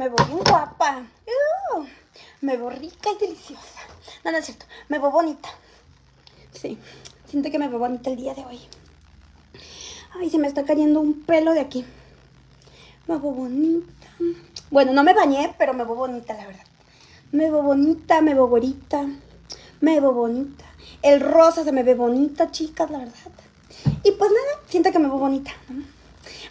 Me veo bien guapa. Uh, me veo rica y deliciosa. No, no es cierto. Me veo bonita. Sí. Siento que me veo bonita el día de hoy. Ay, se me está cayendo un pelo de aquí. Me veo bonita. Bueno, no me bañé, pero me veo bonita, la verdad. Me veo bonita, me veo güerita. Me veo bonita. El rosa se me ve bonita, chicas, la verdad. Y pues nada, siento que me veo bonita. ¿no?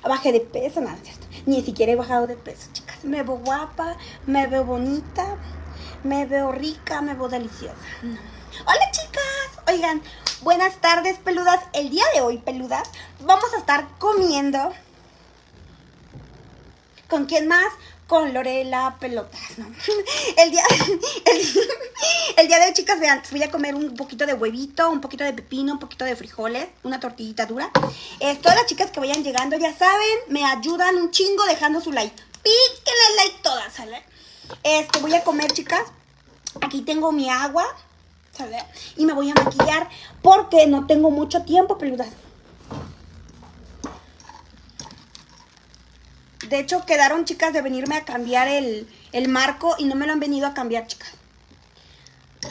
Bajé de peso, nada, ¿cierto? Ni siquiera he bajado de peso, chicas. Me veo guapa, me veo bonita, me veo rica, me veo deliciosa. Hola, chicas. Oigan, buenas tardes, peludas. El día de hoy, peludas, vamos a estar comiendo. ¿Con quién más? Con Lorela Pelotas, ¿no? El día, el, el día de hoy, chicas, vean, voy a comer un poquito de huevito, un poquito de pepino, un poquito de frijoles, una tortillita dura. Eh, todas las chicas que vayan llegando, ya saben, me ayudan un chingo dejando su like. Píquenle like todas, ¿sale? Este, voy a comer, chicas. Aquí tengo mi agua, ¿sale? Y me voy a maquillar porque no tengo mucho tiempo, peludas. De hecho, quedaron chicas de venirme a cambiar el, el marco y no me lo han venido a cambiar, chicas.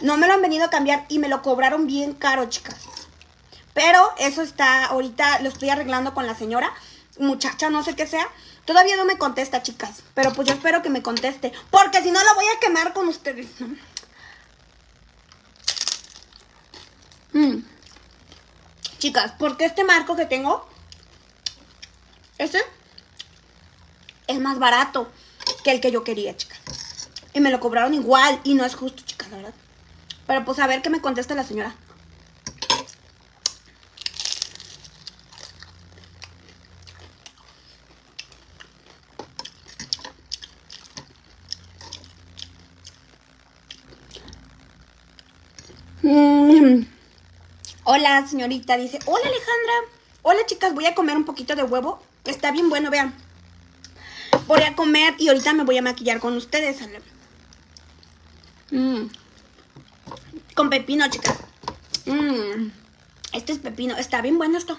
No me lo han venido a cambiar y me lo cobraron bien caro, chicas. Pero eso está, ahorita lo estoy arreglando con la señora, muchacha, no sé qué sea. Todavía no me contesta, chicas. Pero pues yo espero que me conteste. Porque si no, la voy a quemar con ustedes. Mm. Chicas, porque este marco que tengo, este, es más barato que el que yo quería, chicas. Y me lo cobraron igual y no es justo, chicas, la verdad. Pero pues a ver qué me contesta la señora. Mm. Hola, señorita, dice. Hola, Alejandra. Hola, chicas, voy a comer un poquito de huevo. Está bien bueno, vean. Voy a comer y ahorita me voy a maquillar con ustedes. Mm. Con pepino, chicas. Mm. Este es pepino. Está bien bueno esto.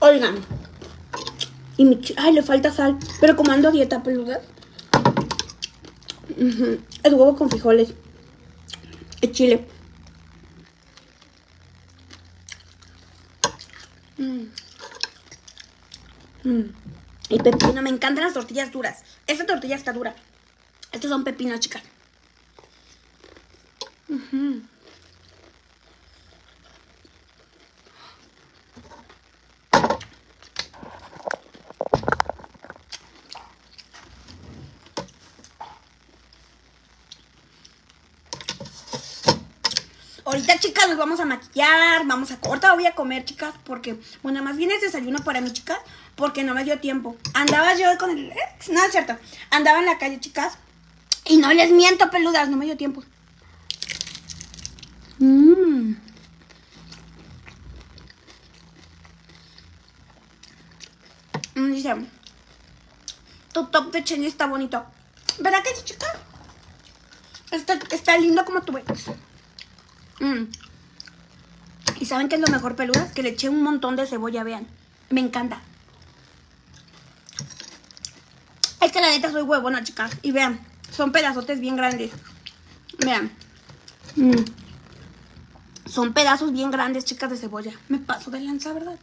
Oigan. Y Ay, le falta sal. Pero como ando dieta peluda. ujú, Es huevo con frijoles. Es chile. Mm. Mm. Y pepino. Me encantan las tortillas duras. Esta tortilla está dura. Estos son pepinos, chicas. Ahorita, chicas, nos vamos a maquillar, vamos a... Ahorita voy a comer, chicas, porque... Bueno, más bien es desayuno para mí, chicas, porque no me dio tiempo. Andaba yo con el... No, es cierto. Andaba en la calle, chicas, y no les miento, peludas, no me dio tiempo. Mmm. Mm, dice... Tu top de Cheney está bonito. ¿Verdad que sí, chicas? Está, está lindo como tu ves. Mm. ¿Y saben qué es lo mejor, peludas? Que le eché un montón de cebolla, vean. Me encanta. Es que la neta soy huevona, chicas. Y vean, son pedazotes bien grandes. Vean. Mm. Son pedazos bien grandes, chicas, de cebolla. Me paso de lanza, ¿verdad?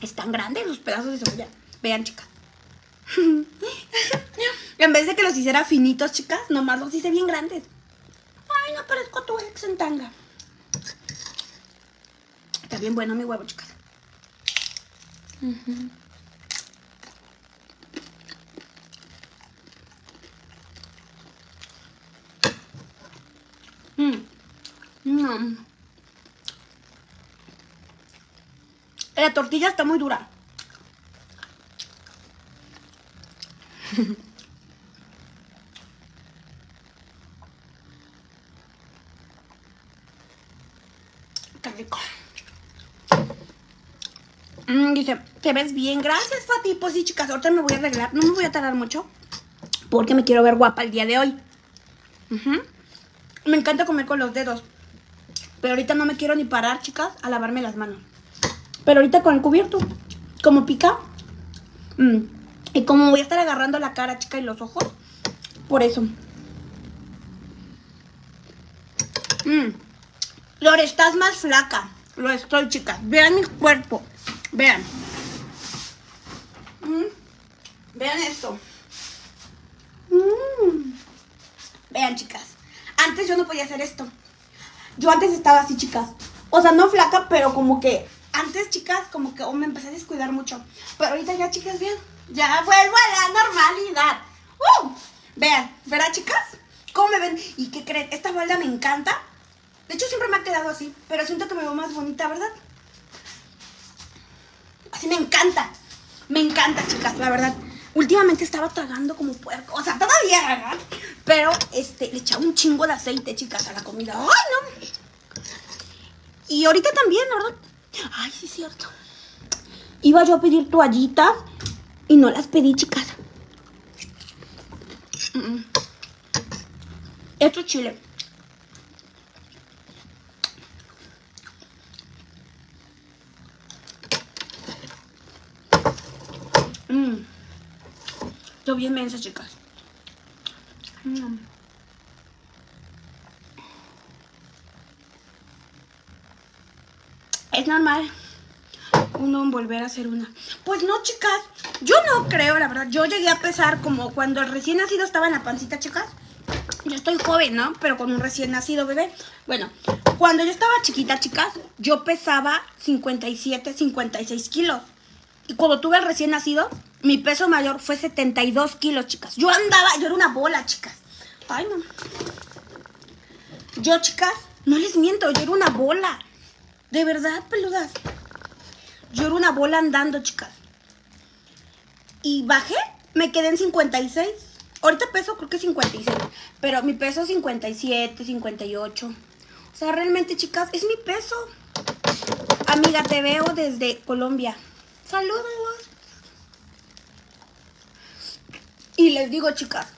Están grandes los pedazos de cebolla. Vean, chicas. en vez de que los hiciera finitos, chicas, nomás los hice bien grandes. Ay, no parezco tu ex en tanga. Está bien bueno mi huevo, chicas. Ujú. Mm. Mm. La tortilla está muy dura. rico. Mm, dice, te ves bien. Gracias, Fati. Pues sí, chicas, ahorita me voy a arreglar. No me voy a tardar mucho. Porque me quiero ver guapa el día de hoy. Me encanta comer con los dedos. Pero ahorita no me quiero ni parar, chicas, a lavarme las manos. Pero ahorita con el cubierto. Como pica. mm, Y como voy a estar agarrando la cara, chica, y los ojos. Por eso. Mm. Lore, estás más flaca. Lo estoy, chicas. Vean mi cuerpo. Vean. Mm. Vean esto. Mm. Vean, chicas. Antes yo no podía hacer esto. Yo antes estaba así, chicas. O sea, no flaca, pero como que antes, chicas, como que oh, me empecé a descuidar mucho. Pero ahorita ya, chicas, vean. Ya vuelvo a la normalidad. ¡Uh! Vean, ¿verdad, chicas? ¿Cómo me ven? ¿Y qué creen? Esta falda me encanta. De hecho, siempre me ha quedado así. Pero siento que me veo más bonita, ¿verdad? Así me encanta. Me encanta, chicas, la verdad. Últimamente estaba tragando como puerco. O sea, todavía, ¿verdad? Pero, este, le echaba un chingo de aceite, chicas, a la comida. ¡Ay, no! Y ahorita también, ¿verdad? Ay, sí cierto. Iba yo a pedir toallitas y no las pedí, chicas. Esto es chile. Mm. Estoy bien mensa, chicas. Mm. Es normal uno volver a hacer una. Pues no, chicas. Yo no creo, la verdad. Yo llegué a pesar como cuando el recién nacido estaba en la pancita, chicas. Yo estoy joven, ¿no? Pero con un recién nacido bebé. Bueno, cuando yo estaba chiquita, chicas, yo pesaba 57, 56 kilos. Y cuando tuve el recién nacido, mi peso mayor fue 72 kilos, chicas. Yo andaba, yo era una bola, chicas. Ay, no. Yo, chicas, no les miento, yo era una bola. De verdad, peludas. Yo era una bola andando, chicas. Y bajé, me quedé en 56. Ahorita peso creo que 56. Pero mi peso es 57, 58. O sea, realmente, chicas, es mi peso. Amiga, te veo desde Colombia. Saludos. Y les digo, chicas,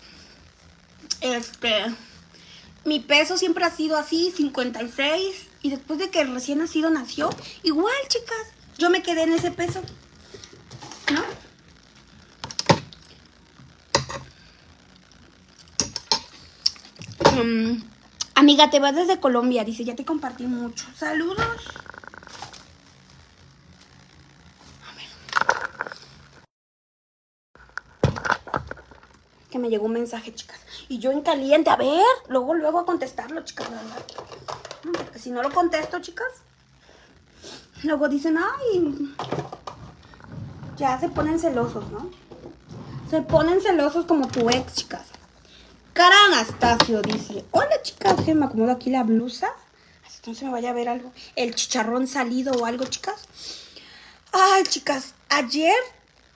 este, mi peso siempre ha sido así, 56. Y después de que recién nacido nació, igual, chicas, yo me quedé en ese peso. ¿No? Mm, amiga, te vas desde Colombia, dice, ya te compartí mucho. Saludos. Que me llegó un mensaje, chicas. Y yo en caliente, a ver, luego, luego a contestarlo, chicas, verdad. Mm, Porque si no lo contesto, chicas, luego dicen, ay, ya se ponen celosos, ¿no? Se ponen celosos como tu ex, chicas. Cara Anastasio dice, hola chicas, me acomodo aquí la blusa. Así no se me vaya a ver algo, el chicharrón salido o algo, chicas. Ay, chicas, ayer,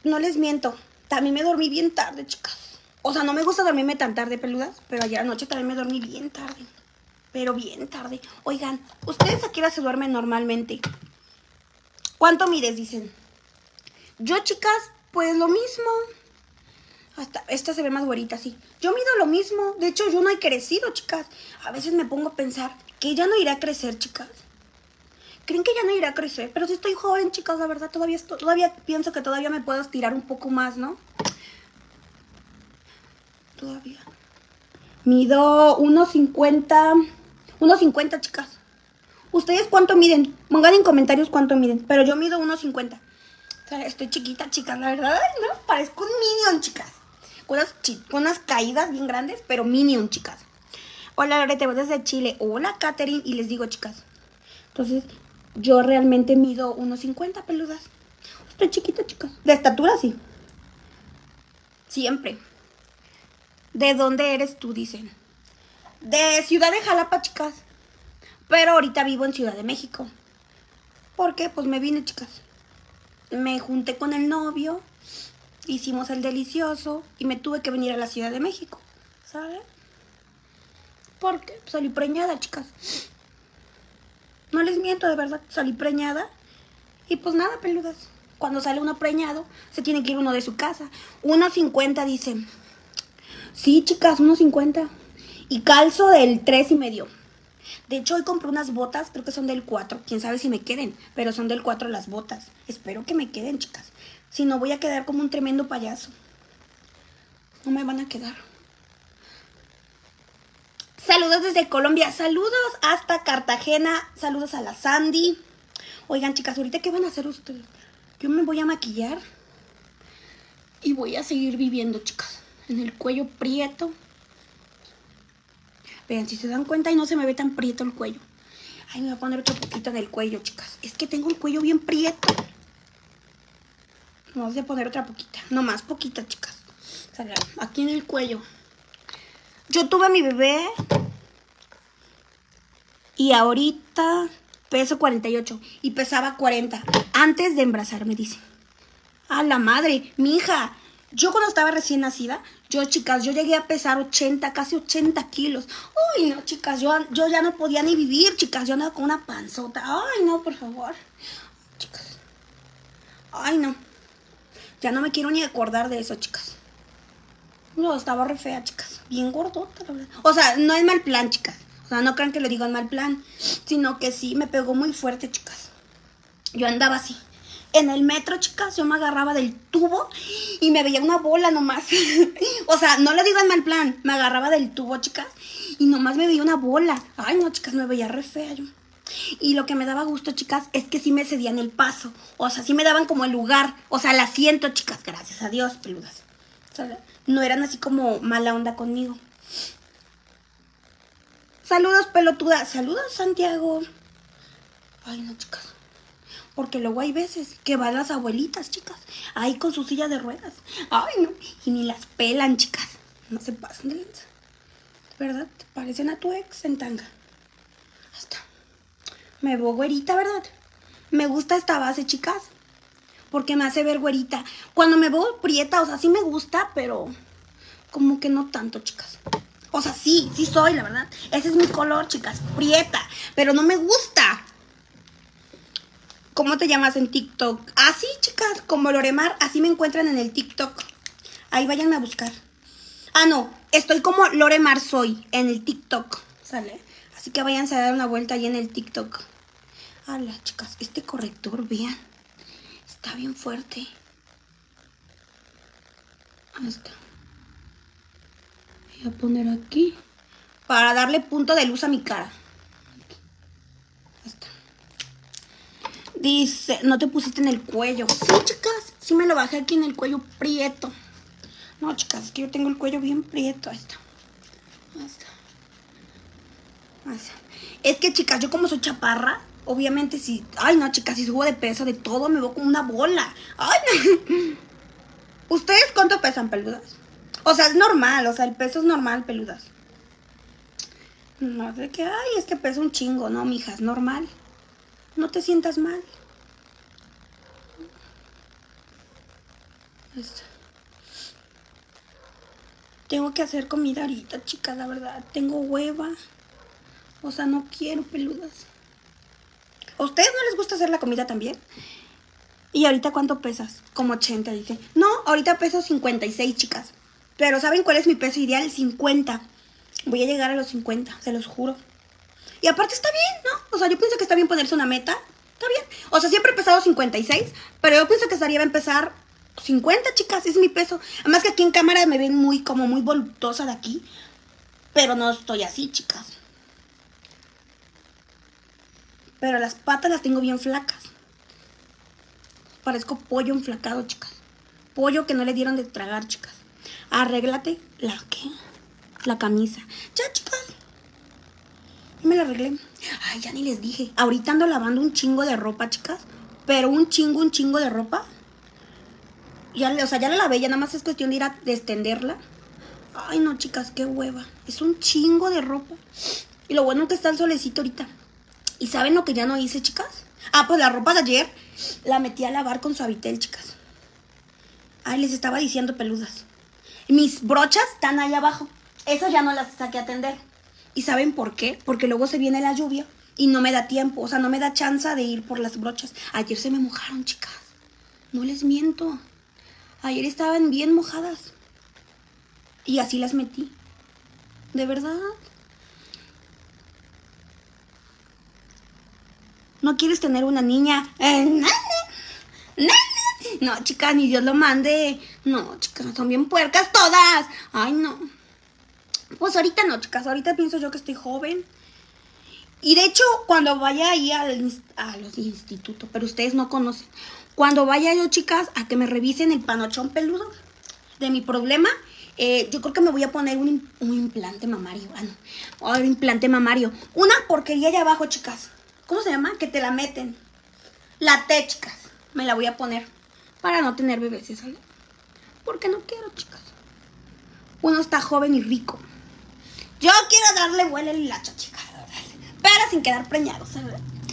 no les miento, también me dormí bien tarde, chicas. O sea, no me gusta dormirme tan tarde, peludas, pero ayer anoche también me dormí bien tarde. Pero bien tarde. Oigan, ¿ustedes a qué se duermen normalmente? ¿Cuánto mides? Dicen. Yo, chicas, pues lo mismo. Hasta esta se ve más güerita, sí. Yo mido lo mismo. De hecho, yo no he crecido, chicas. A veces me pongo a pensar que ya no iré a crecer, chicas. ¿Creen que ya no iré a crecer? Pero si estoy joven, chicas, la verdad, todavía, todavía pienso que todavía me puedo estirar un poco más, ¿no? Todavía. Mido 1.50. 1.50, chicas. ¿Ustedes cuánto miden? Pongan en comentarios cuánto miden. Pero yo mido 1.50. O estoy chiquita, chicas, la verdad, ¿no? Parezco un minion, chicas. Con unas, caídas bien grandes, pero minion, chicas. Hola, Lorete, voy desde Chile. Hola, Katherine. Y les digo, chicas. Entonces, yo realmente mido 1.50 peludas. Estoy chiquita, chicas. De estatura, sí. Siempre. ¿De dónde eres tú? Dicen. De Ciudad de Jalapa, chicas. Pero ahorita vivo en Ciudad de México. ¿Por qué? Pues me vine, chicas. Me junté con el novio, hicimos el delicioso y me tuve que venir a la Ciudad de México. ¿Sabes? Porque salí preñada, chicas. No les miento, de verdad, salí preñada. Y pues nada, peludas. Cuando sale uno preñado, se tiene que ir uno de su casa. 1.50 dicen. Sí, chicas, 1.50. Y calzo del tres y medio. De hecho, hoy compré unas botas, creo que son del 4. Quién sabe si me queden, pero son del 4 las botas. Espero que me queden, chicas. Si no, voy a quedar como un tremendo payaso. No me van a quedar. Saludos desde Colombia. Saludos hasta Cartagena. Saludos a la Sandy. Oigan, chicas, ahorita qué van a hacer ustedes. Yo me voy a maquillar y voy a seguir viviendo, chicas. En el cuello prieto. Vean, si se dan cuenta y no se me ve tan prieto el cuello. Ay, me voy a poner otro poquito en el cuello, chicas. Es que tengo el cuello bien prieto. Vamos a poner otra poquita. No más poquita, chicas. Aquí en el cuello. Yo tuve a mi bebé. Y ahorita peso 48. Y pesaba 40. Antes de embarazarme, dice. A la madre, mi hija. Yo cuando estaba recién nacida, yo chicas, yo llegué a pesar 80, casi 80 kilos. Uy, no, chicas, yo, yo ya no podía ni vivir, chicas. Yo andaba con una panzota. Ay, no, por favor. Chicas. Ay, no. Ya no me quiero ni acordar de eso, chicas. No, estaba re fea, chicas. Bien gordota, la verdad. O sea, no es mal plan, chicas. O sea, no crean que lo digo mal plan. Sino que sí, me pegó muy fuerte, chicas. Yo andaba así. En el metro, chicas, yo me agarraba del tubo y me veía una bola nomás. o sea, no lo digo en mal plan. Me agarraba del tubo, chicas, y nomás me veía una bola. Ay, no, chicas, me veía re fea yo. Y lo que me daba gusto, chicas, es que sí me cedían el paso. O sea, sí me daban como el lugar. O sea, el asiento, chicas, gracias a Dios, peludas. No eran así como mala onda conmigo. Saludos, pelotuda. Saludos, Santiago. Ay, no, chicas. Porque luego hay veces que van las abuelitas, chicas, ahí con su silla de ruedas. Ay, no. Y ni las pelan, chicas. No se pasan de lanza. ¿Verdad? Parecen a tu ex en tanga. Hasta. Me veo güerita, ¿verdad? Me gusta esta base, chicas. Porque me hace ver güerita. Cuando me veo prieta, o sea, sí me gusta, pero como que no tanto, chicas. O sea, sí, sí soy, la verdad. Ese es mi color, chicas, prieta. Pero no me gusta. ¿Cómo te llamas en TikTok? Así, ah, chicas, como Loremar, así me encuentran en el TikTok. Ahí vayan a buscar. Ah, no, estoy como Loremar Soy en el TikTok, ¿sale? Así que váyanse a dar una vuelta ahí en el TikTok. Hola, chicas, este corrector, vean, está bien fuerte. Ahí está. Voy a poner aquí para darle punto de luz a mi cara. Dice, no te pusiste en el cuello. Sí, chicas, sí me lo bajé aquí en el cuello prieto. No, chicas, es que yo tengo el cuello bien prieto. Ahí está. Ahí está. Es que, chicas, yo como soy chaparra, obviamente si... Ay, no, chicas, si subo de peso, de todo, me veo como una bola. Ay, no. ¿Ustedes cuánto pesan, peludas? O sea, es normal, o sea, el peso es normal, peludas. No, de que, ay, es que pesa un chingo. No, mija, es normal. No te sientas mal. Tengo que hacer comida ahorita, chicas, la verdad. Tengo hueva. O sea, no quiero peludas. ¿A ustedes no les gusta hacer la comida también? ¿Y ahorita cuánto pesas? Como 80, dice. No, ahorita peso 56, chicas. Pero ¿saben cuál es mi peso ideal? 50. Voy a llegar a los 50, se los juro. Y aparte está bien, ¿no? O sea, yo pienso que está bien ponerse una meta. Está bien. O sea, siempre he pesado 56, pero yo pienso que estaría bien empezar 50, chicas. Es mi peso. Además que aquí en cámara me ven muy, como muy voluptuosa de aquí. Pero no estoy así, chicas. Pero las patas las tengo bien flacas. Parezco pollo enflacado, chicas. Pollo que no le dieron de tragar, chicas. Arréglate la qué? La camisa. Ya, chicas me la arreglé. Ay, ya ni les dije. Ahorita ando lavando un chingo de ropa, chicas. Pero un chingo, un chingo de ropa. Ya, o sea, ya la lavé, ya nada más es cuestión de ir a extenderla. Ay, no, chicas, qué hueva. Es un chingo de ropa. Y lo bueno que está el solecito ahorita. ¿Y saben lo que ya no hice, chicas? Ah, pues la ropa de ayer la metí a lavar con suavitel, chicas. Ay, les estaba diciendo peludas. Mis brochas están ahí abajo. Esas ya no las saqué a atender. ¿Y saben por qué? Porque luego se viene la lluvia Y no me da tiempo, o sea, no me da chance de ir por las brochas. Ayer se me mojaron, chicas. No les miento. Ayer estaban bien mojadas. Y así las metí. De verdad. ¿No quieres tener una niña? Eh, no, chicas, ni Dios lo mande. No, chicas, son bien puercas todas. Ay, no. Pues ahorita no, chicas. Ahorita pienso yo que estoy joven. Y de hecho, cuando vaya ahí al, a los institutos, pero ustedes no conocen. Cuando vaya yo, chicas, a que me revisen el panochón peludo de mi problema, eh, yo creo que me voy a poner un, implante mamario. Ah, no. Un implante mamario. Una porquería allá abajo, chicas. ¿Cómo se llama? Que te la meten. La T, chicas. Me la voy a poner. Para no tener bebés, ¿sale? Porque no quiero, chicas. Uno está joven y rico. Yo quiero darle vuelo al hilacho, chicas pero sin quedar preñados,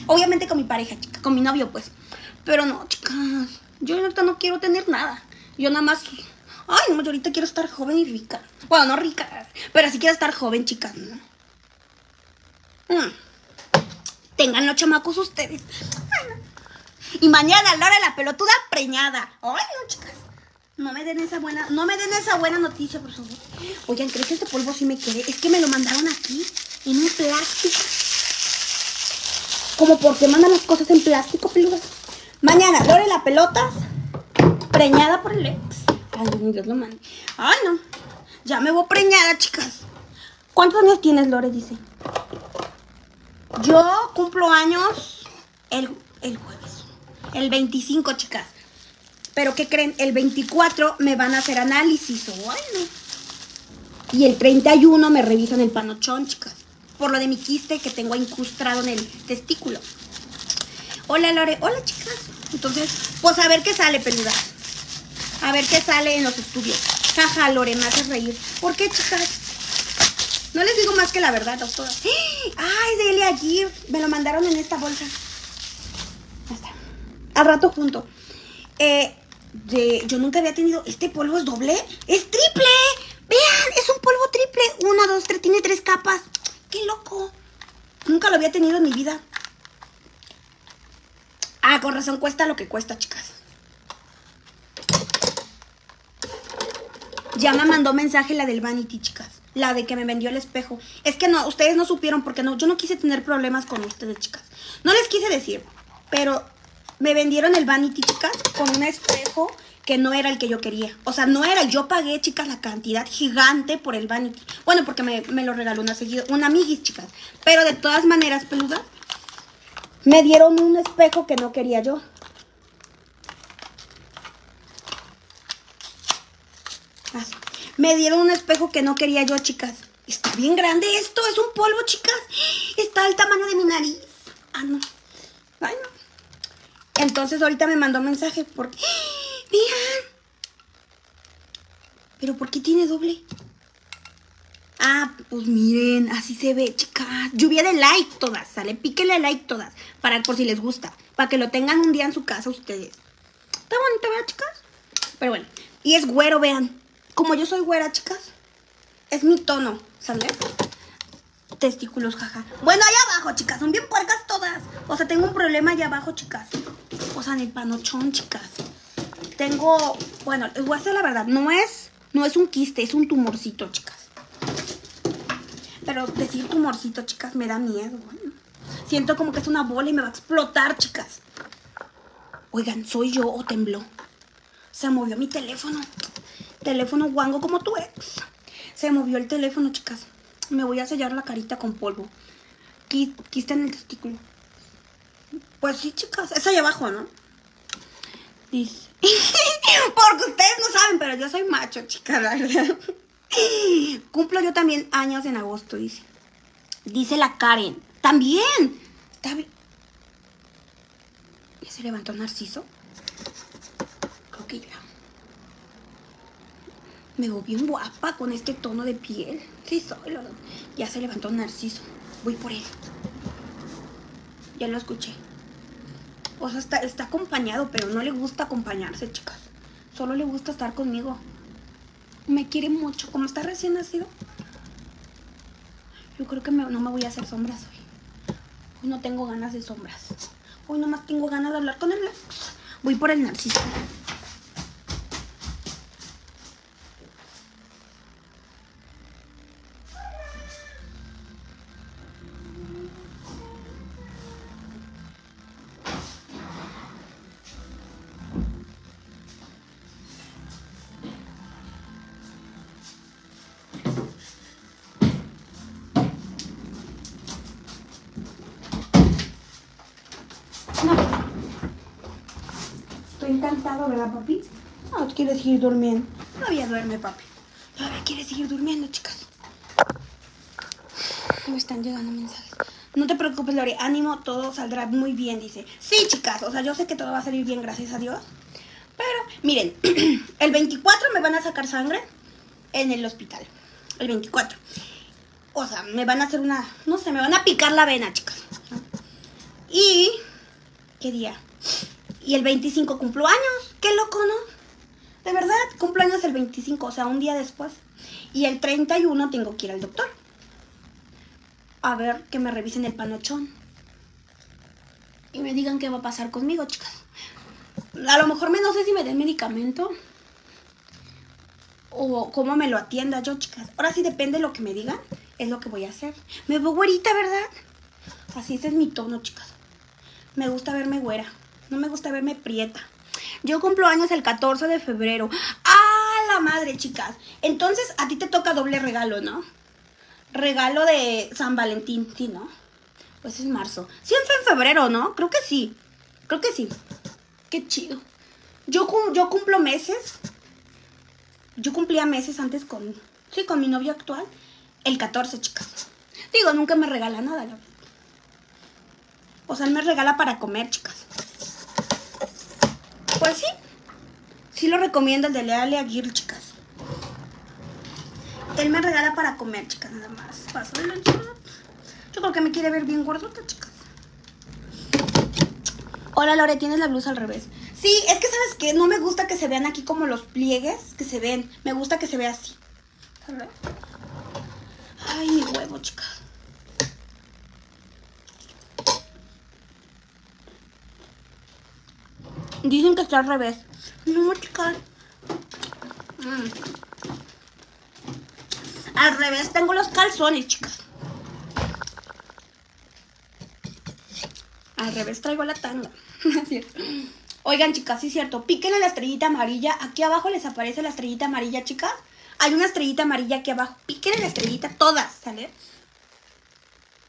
Obviamente con mi pareja, chica, con mi novio, pues. Pero no, chicas, yo ahorita no quiero tener nada. Yo nada más, ay, no, yo ahorita quiero estar joven y rica. Bueno, no rica, pero sí quiero estar joven, chicas, ¿no? Mm. Tengan los chamacos ustedes. Y mañana, Laura la pelotuda preñada. Ay, no, chicas. No me den esa buena, no me den esa buena noticia, por favor. Oigan, ¿crees que este polvo sí me quede? Es que me lo mandaron aquí, en un plástico. Como porque mandan las cosas en plástico, peludas. Mañana, Lore la pelotas, preñada por el ex. Ay, Dios lo mande. Ay, no. Ya me voy preñada, chicas. ¿Cuántos años tienes, Lore? Dice. Yo cumplo años el, el jueves. El 25, chicas. Pero ¿qué creen? El 24 me van a hacer análisis. Bueno. Y el 31 me revisan el panochón, chicas por lo de mi quiste que tengo incrustado en el testículo. Hola Lore, hola chicas. Entonces, pues a ver qué sale, peluda. A ver qué sale en los estudios. Jaja, Lore, me haces reír. ¿Por qué, chicas? No les digo más que la verdad, doctora. ¡Ay, de Elia Me lo mandaron en esta bolsa. Ya está. Al rato junto. Eh, yo nunca había tenido. ¿Este polvo es doble? ¡Es triple! Vean, es un polvo triple. Una, dos, tres, tiene tres capas. ¡Qué loco! Nunca lo había tenido en mi vida. Ah, con razón cuesta lo que cuesta, chicas. Ya me mandó mensaje la del Vanity, chicas. La de que me vendió el espejo. Es que no, ustedes no supieron porque no, yo no quise tener problemas con ustedes, chicas. No les quise decir, pero me vendieron el Vanity, chicas, con un espejo que no era el que yo quería. O sea, no era, yo pagué, chicas, la cantidad gigante por el Vanity. Bueno, porque me, lo regaló una seguida, una amiguis, chicas. Pero de todas maneras, peluda, me dieron un espejo que no quería yo. Así. Me dieron un espejo que no quería yo, chicas. Está bien grande esto, es un polvo, chicas. Está al tamaño de mi nariz. Ah, no. Ay. Entonces ahorita me mandó mensaje porque... Vean. ¿Pero por qué tiene doble? Ah, pues miren, así se ve, chicas. Lluvia de like todas, ¿sale? Píquenle like todas, para por si les gusta. Para que lo tengan un día en su casa ustedes. Está bonita, ¿verdad, chicas? Pero bueno, y es güero, vean. Como yo soy güera, chicas, es mi tono, ¿sale? Testículos, jaja. Bueno, allá abajo, chicas, son bien puercas todas. O sea, tengo un problema allá abajo, chicas. O sea, en el panochón, chicas tengo, bueno, les voy a hacer la verdad, no es, no es un quiste, es un tumorcito, chicas. Pero decir tumorcito, chicas, me da miedo. Siento como que es una bola y me va a explotar, chicas. Oigan, ¿soy yo o tembló? Se movió mi teléfono. Teléfono guango como tu ex. Se movió el teléfono, chicas. Me voy a sellar la carita con polvo. Quiste en el testículo. Pues sí, chicas. Es allá abajo, ¿no? Dice. Porque ustedes no saben, pero yo soy macho, chica, la verdad. Cumplo yo también años en agosto, dice. Dice la Karen. También. ¿Ya se levantó Narciso? Creo que ya. Me veo bien guapa con este tono de piel. Sí, soy. Lo... Ya se levantó Narciso. Voy por él. Ya lo escuché. O sea, está, está acompañado, pero no le gusta acompañarse, chicas. Solo le gusta estar conmigo. Me quiere mucho. Como está recién nacido. Yo creo que no me voy a hacer sombras hoy. Hoy no tengo ganas de sombras. Hoy nomás tengo ganas de hablar con él. Voy por el narciso. Seguir durmiendo. Todavía duerme, papi. Todavía quiere seguir durmiendo, chicas. Me están llegando mensajes. No te preocupes, Lore. Ánimo, todo saldrá muy bien, dice. Sí, chicas. O sea, yo sé que todo va a salir bien, gracias a Dios. Pero, miren, el 24 me van a sacar sangre en el hospital. El 24. O sea, me van a hacer una... No sé, me van a picar la vena, chicas. Y... ¿Qué día? Y el 25 cumplo años. Qué loco, ¿no? De verdad, cumplo años el 25, o sea, un día después. Y el 31 tengo que ir al doctor. A ver que me revisen el panochón. Y me digan qué va a pasar conmigo, chicas. A lo mejor me no sé si me den medicamento. O cómo me lo atienda yo, chicas. Ahora sí depende de lo que me digan. Es lo que voy a hacer. Me veo güerita, ¿verdad? Así ese es mi tono, chicas. Me gusta verme güera. No me gusta verme prieta. Yo cumplo años el 14 de febrero. ¡Ah, la madre, chicas! Entonces a ti te toca doble regalo, ¿no? Regalo de San Valentín, sí, ¿no? Pues es marzo. Siempre en febrero, ¿no? Creo que sí. Creo que sí. Qué chido. Yo, yo cumplo meses. Yo cumplía meses antes con... Sí, con mi novio actual. El 14, chicas. Digo, nunca me regala nada, la. O sea, él me regala para comer, chicas. Pues sí. Sí lo recomiendo el de Leale Aguirre, chicas. Él me regala para comer, chicas, nada más. Paso Yo creo que me quiere ver bien gordota, chicas. Hola, Lore, tienes la blusa al revés. Sí, es que, ¿sabes qué? No me gusta que se vean aquí como los pliegues que se ven. Me gusta que se vea así. Ay, mi huevo, chicas. Dicen que está al revés. No, chicas. Mm. Al revés tengo los calzones, chicas. Al revés traigo la tanga. Oigan, chicas, sí es cierto. Píquenle la estrellita amarilla. Aquí abajo les aparece la estrellita amarilla, chicas. Hay una estrellita amarilla aquí abajo. Píquenle la estrellita, todas, ¿sale?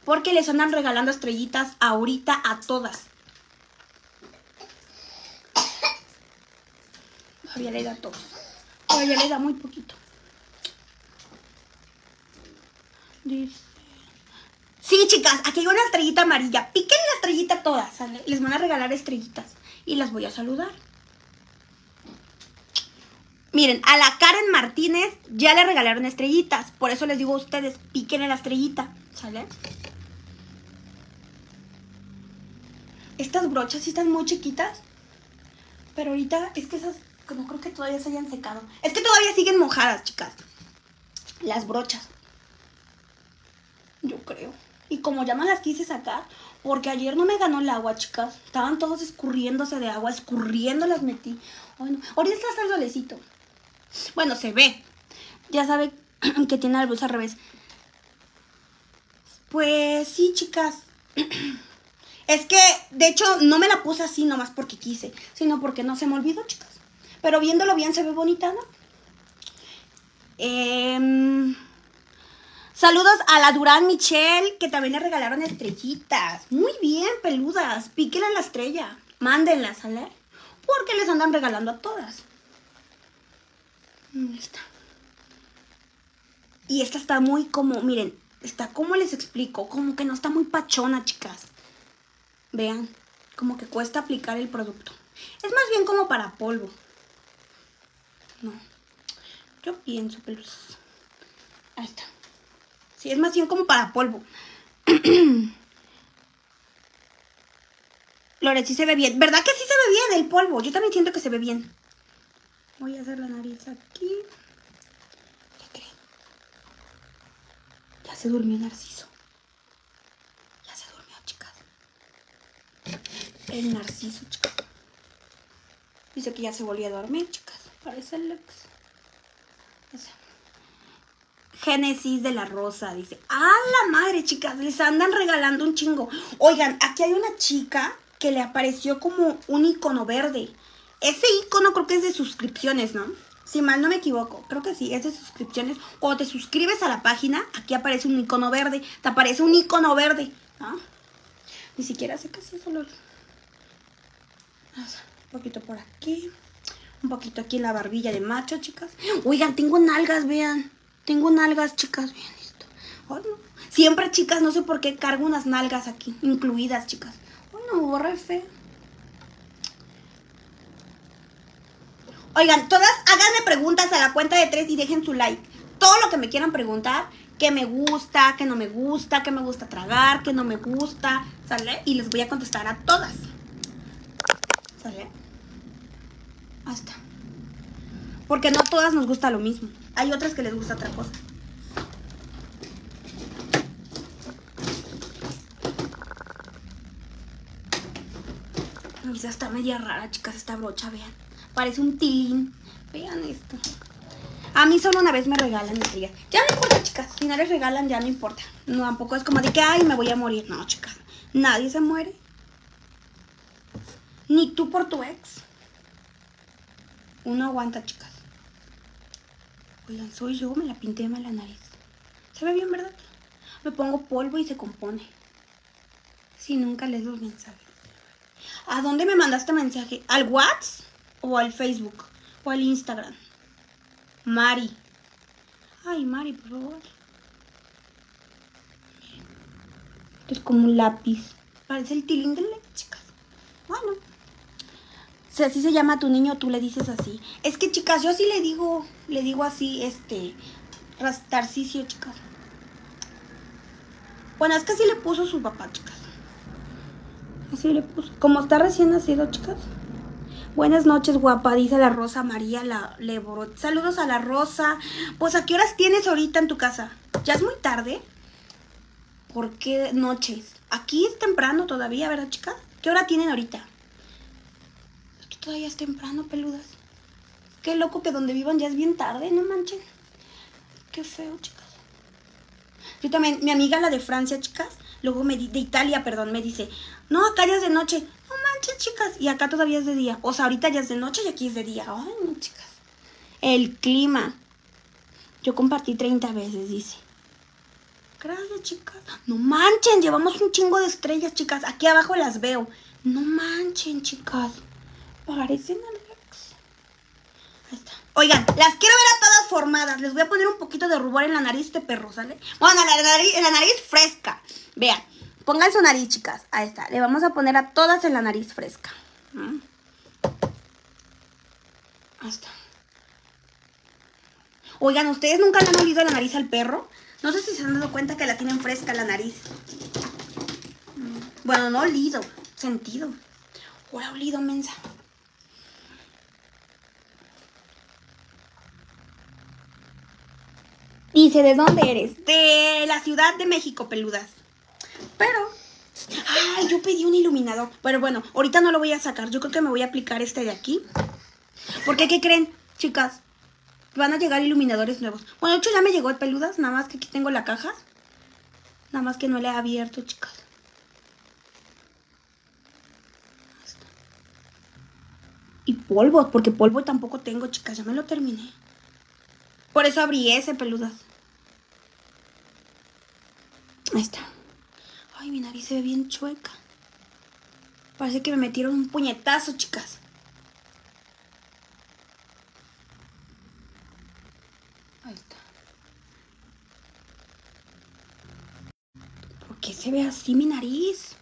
Porque les andan regalando estrellitas ahorita a todas. Todavía le da todo. Todavía le da muy poquito. Dice... Sí, chicas, aquí hay una estrellita amarilla. Piquen la estrellita todas. Les van a regalar estrellitas. Y las voy a saludar. Miren, a la Karen Martínez ya le regalaron estrellitas. Por eso les digo a ustedes, piquen en la estrellita, ¿sale? Estas brochas sí están muy chiquitas. Pero ahorita es que esas no creo que todavía se hayan secado. Es que todavía siguen mojadas, chicas. Las brochas. Yo creo. Y como ya no las quise sacar, porque ayer no me ganó el agua, chicas. Estaban todos escurriéndose de agua, escurriendo las metí. Bueno, ahorita está el. Bueno, se ve. Ya sabe que tiene la luz al revés. Pues sí, chicas. Es que, de hecho, no me la puse así nomás porque quise, sino porque no se me olvidó, chicas. Pero viéndolo bien se ve bonita, ¿no? Em, saludos a la Durán Michelle, que también le regalaron estrellitas. Muy bien, peludas. Píquenle la estrella. Mándenlas, ¿sale? Porque les andan regalando a todas. ¿Dónde está? Y esta está muy como, miren, está como les explico, como que no está muy pachona, chicas. Vean, como que cuesta aplicar el producto. Es más bien como para polvo. No. Yo pienso que los... Ahí está. Sí, es más bien como para polvo. Lore, sí se ve bien. ¿Verdad que sí se ve bien el polvo? Yo también siento que se ve bien. Voy a hacer la nariz aquí. ¿Qué creen? Ya se durmió Narciso. Ya se durmió, chicas. El narciso, chicas. Dice que ya se volvió a dormir, chicas. Parece el sea, Génesis de la Rosa, dice. ¡Ah, la madre, chicas! Les andan regalando un chingo. Oigan, aquí hay una chica que le apareció como un icono verde. Ese icono creo que es de suscripciones, ¿no? Si mal no me equivoco, creo que sí, es de suscripciones. Cuando te suscribes a la página, aquí aparece un icono verde. Te aparece un icono verde. ¿ah? Ni siquiera sé qué es eso. Un poquito por aquí. Un poquito aquí en la barbilla de macho, chicas. Oigan, tengo nalgas, vean. Tengo nalgas, chicas, vean esto. Siempre, chicas, no sé por qué cargo unas nalgas aquí, incluidas, chicas. Bueno, borre feo. Oigan, todas háganme preguntas a la cuenta de tres y dejen su like. Todo lo que me quieran preguntar, que me gusta, que no me gusta, que me gusta tragar, que no me gusta, ¿sale? Y les voy a contestar a todas. ¿Sale? Hasta. Porque no a todas nos gusta lo mismo. Hay otras que les gusta otra cosa. Esa está media rara, chicas, esta brocha, vean. Parece un tilín. Vean esto. A mí solo una vez me regalan amigas. Ya no importa, chicas. Si no les regalan, ya no importa. No, tampoco es como de que, ay, me voy a morir. No, chicas. Nadie se muere. Ni tú por tu ex. Uno aguanta, chicas. Oigan, soy yo, me la pinté mal la nariz. Se ve bien, ¿verdad? Me pongo polvo y se compone. Si nunca les doy mensaje. ¿A dónde me mandaste mensaje? ¿Al WhatsApp? o al Facebook o al Instagram. Mari. Ay, Mari, por favor. es como un lápiz. Parece el tilín de leche, chicas. Bueno. Si así se llama tu niño, tú le dices así. Es que, chicas, yo sí le digo, le digo así, este, rastarcicio, chicas. Bueno, es que así le puso su papá, chicas. Así le puso. Como está recién nacido, chicas. Buenas noches, guapa, dice la Rosa María la Leborot. Saludos a la Rosa. Pues, ¿a qué horas tienes ahorita en tu casa? ¿Ya es muy tarde? ¿Por qué noches? Aquí es temprano todavía, ¿verdad, chica? ¿Qué hora tienen ahorita? Todavía es temprano, peludas. Qué loco que donde vivan ya es bien tarde, no manchen. Qué feo, chicas. Yo también, mi amiga la de Francia, chicas, luego me de Italia, perdón, me dice, no, acá ya es de noche. No manches, chicas. Y acá todavía es de día. O sea, ahorita ya es de noche y aquí es de día. Ay, no, chicas. El clima. Yo compartí 30 veces, dice. Gracias, chicas. No manchen, llevamos un chingo de estrellas, chicas. Aquí abajo las veo. No manchen, chicas. Parecen Alex. Ahí está. Oigan, las quiero ver a todas formadas. Les voy a poner un poquito de rubor en la nariz de perro, ¿sale? Bueno, la nariz, la nariz fresca. Vean. Pongan su nariz, chicas. Ahí está. Le vamos a poner a todas en la nariz fresca. ¿Mm? Ahí está. Oigan, ¿ustedes nunca le han olido la nariz al perro? No sé si se han dado cuenta que la tienen fresca la nariz. Mm. Bueno, no olido, sentido. Ahora olido, mensa. Dice, ¿de dónde eres? De la Ciudad de México, peludas. Pero, ay, yo pedí un iluminador. Pero bueno, ahorita no lo voy a sacar. Yo creo que me voy a aplicar este de aquí. Porque, ¿qué creen, chicas? Van a llegar iluminadores nuevos. Bueno, de hecho ya me llegó el peludas. Nada más que aquí tengo la caja. Nada más que no le he abierto, chicas. Y polvos, porque polvo tampoco tengo, chicas. Ya me lo terminé. Por eso abrí ese peludas. Ahí está. Ay, mi nariz se ve bien chueca. Parece que me metieron un puñetazo, chicas. Ahí está. ¿Por qué se ve así mi nariz?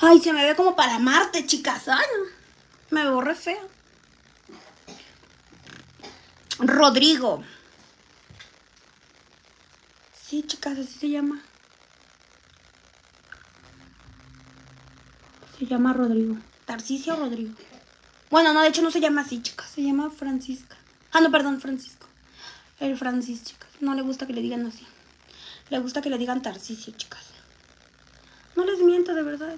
Ay, se me ve como para Marte, chicas. Ay, Me borré feo. Rodrigo. Sí, chicas, así se llama. Se llama Rodrigo. Tarcisio Rodrigo. Bueno, no, de hecho no se llama así, chicas. Se llama Francisca. Ah, no, perdón, Francisco. El Francis, chicas. No le gusta que le digan así. Le gusta que le digan Tarcisio, chicas. No les miento, de verdad.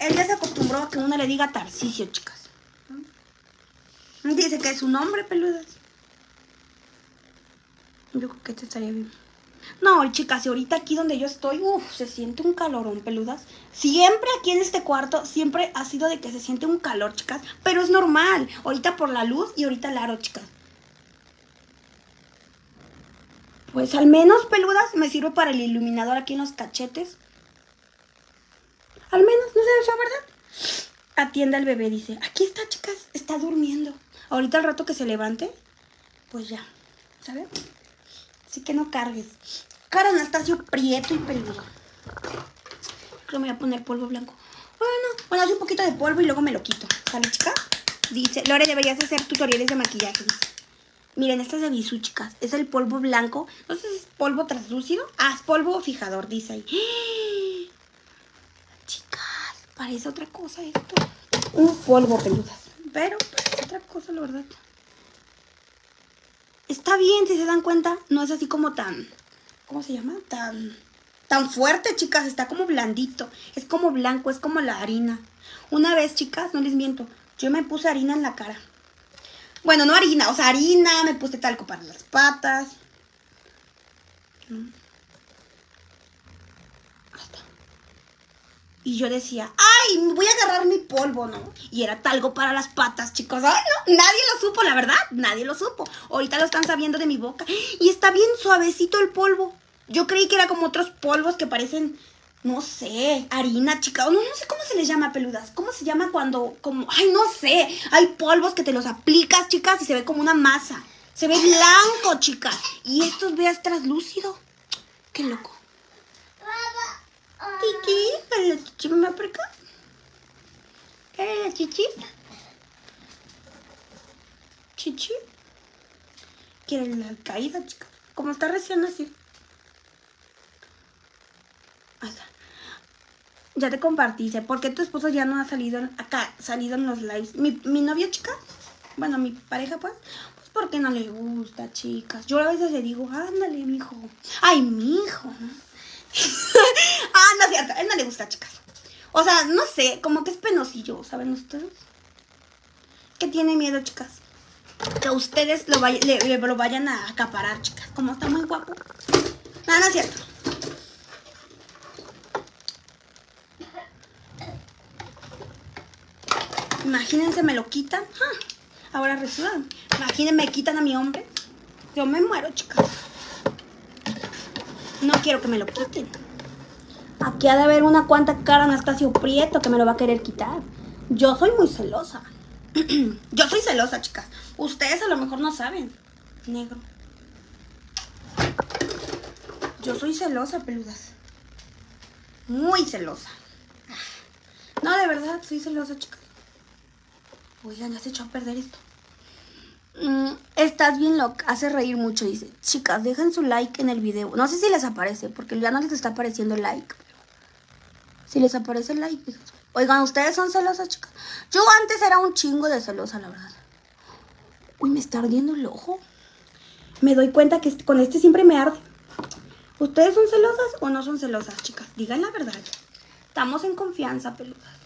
Él ya se acostumbró a que uno le diga Tarcisio, chicas. Dice que es un nombre, peludas. Yo creo que este estaría bien. No, chicas, y ahorita aquí donde yo estoy, uff, se siente un calorón, peludas. Siempre aquí en este cuarto, siempre ha sido de que se siente un calor, chicas. Pero es normal. Ahorita por la luz y ahorita el aro, chicas. Pues al menos, peludas, me sirve para el iluminador aquí en los cachetes. Al menos, no sé, eso, ¿verdad? Atiende al bebé, dice. Aquí está, chicas, está durmiendo. Ahorita al rato que se levante, pues ya, ¿sabes? Así que no cargues. Cara Anastasio prieto y peludo. Creo que me voy a poner polvo blanco. Bueno, bueno, hace un poquito de polvo y luego me lo quito. ¿Sale, chica? Dice, Lore, deberías hacer tutoriales de maquillaje. Miren, este es de Bisú, chicas. Es el polvo blanco. No sé si es polvo translúcido. Ah, es polvo fijador, dice ahí. Parece otra cosa esto. Un polvo, peludas. Pero parece otra cosa, la verdad. Está bien, si se dan cuenta. No es así como tan... ¿Cómo se llama? Tan... Tan fuerte, chicas. Está como blandito. Es como blanco, es como la harina. Una vez, chicas, no les miento. Yo me puse harina en la cara. Bueno, no harina, o sea, harina, me puse talco para las patas. Y yo decía, ay, voy a agarrar mi polvo, ¿no? Y era talco para las patas, chicos. Ay, no, nadie lo supo, la verdad, nadie lo supo. Ahorita lo están sabiendo de mi boca. Y está bien suavecito el polvo. Yo creí que era como otros polvos que parecen no sé, harina, chica, no, no sé cómo se les llama peludas. ¿Cómo se llama cuando, como, ay, no sé, hay polvos que te los aplicas, chicas, y se ve como una masa. Se ve blanco, chica. Y estos veas traslúcido. Qué loco. Chichi, la chichi me por acá. ¿Qué la chichi? Chichi. Quiere la caída, chica. Como está recién así. Ya te compartí, ¿por qué tu esposo ya no ha salido acá, salido en los lives? ¿Mi, novio, chica? Bueno, mi pareja, pues. Pues porque no le gusta, chicas. Yo a veces le digo, ándale, mijo. Ay, mijo. ah, no es cierto, él no le gusta, chicas. O sea, no sé, como que es penosillo, ¿saben ustedes? Que tiene miedo, chicas. Que ustedes lo, lo vayan a acaparar, chicas. Como está muy guapo. No, no es cierto. Imagínense, me lo quitan. Ah, ahora resulta. Imagínense, me quitan a mi hombre. Yo me muero, chicas. No quiero que me lo quiten. Aquí ha de haber una cuanta cara Anastasio Prieto que me lo va a querer quitar. Yo soy muy celosa. Yo soy celosa, chicas. Ustedes a lo mejor no saben. Negro. Yo soy celosa, peludas. Muy celosa. No, de verdad, soy celosa, chicas. Oigan, ya se echó a perder esto. Mm, estás bien loca, hace reír mucho, dice. Chicas, dejen su like en el video. No sé si les aparece, porque ya no les está apareciendo like. Si les aparece el like, Oigan, ¿ustedes son celosas, chicas? Yo antes era un chingo de celosa, la verdad. Uy, me está ardiendo el ojo. Me doy cuenta que con este siempre me arde. ¿Ustedes son celosas o no son celosas, chicas? Digan la verdad. Estamos en confianza, peludas.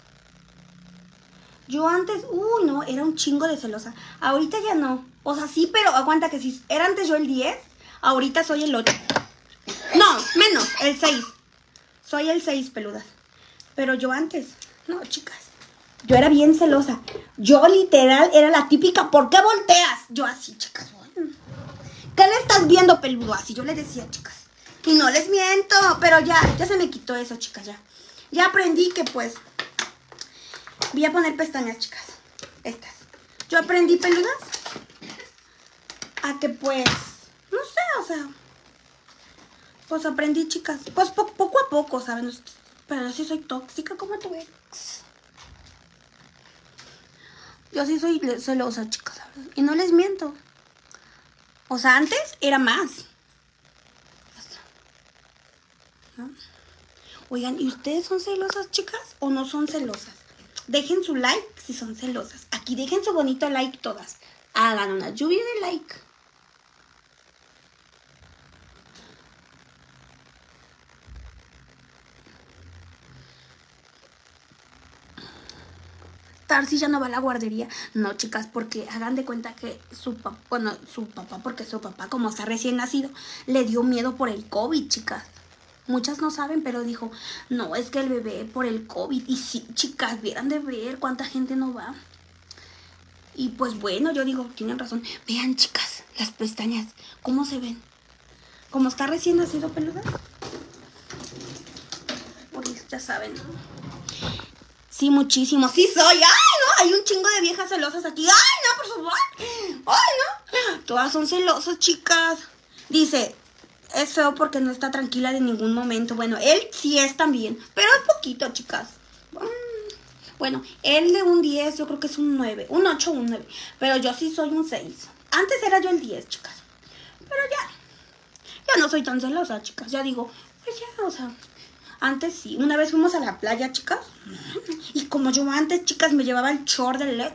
Yo antes, uy, no, era un chingo de celosa. Ahorita ya no. O sea, sí, pero aguanta que si era antes yo el 10, ahorita soy el 8. No, menos, el 6. Soy el 6, peludas. Pero yo antes, no, chicas. Yo era bien celosa. Yo literal era la típica, ¿por qué volteas? Yo así, chicas. ¿Qué le estás viendo, peludo? Así yo le decía, chicas. Y no les miento, pero ya, ya se me quitó eso, chicas, ya. Ya aprendí que pues Voy a poner pestañas, chicas. Estas. Yo aprendí peludas. A que pues, no sé, o sea. Pues aprendí, chicas. Pues poco a poco, ¿saben? Pero yo sí soy tóxica como tú eres. Yo sí soy celosa, chicas. Y no les miento. O sea, antes era más. Oigan, ¿y ustedes son celosas, chicas? ¿O no son celosas? Dejen su like si son celosas. Aquí dejen su bonito like todas. Hagan una lluvia de like. si ya no va a la guardería. No, chicas, porque hagan de cuenta que su papá, bueno, su papá, porque su papá, como está recién nacido, le dio miedo por el COVID, chicas. Muchas no saben, pero dijo, no, es que el bebé por el COVID. Y sí, chicas, vieran de ver cuánta gente no va. Y pues bueno, yo digo, tienen razón. Vean, chicas, las pestañas, ¿cómo se ven? Como está recién nacido peluda. Pues ya saben. Sí, muchísimo. Sí soy. ¡Ay, no! Hay un chingo de viejas celosas aquí. ¡Ay, no, por favor! ¡Ay, no! Todas son celosas, chicas. Dice, es feo porque no está tranquila de ningún momento. Bueno, él sí es también, pero es poquito, chicas. Mm, bueno, él de un 10, yo creo que es un 9, un 8 un 9. Pero yo sí soy un 6. Antes era yo el 10, chicas. Pero ya, ya no soy tan celosa, chicas. Ya digo, pues ya, o sea, antes sí. Una vez fuimos a la playa, chicas. Y como yo antes, chicas, me llevaba el short del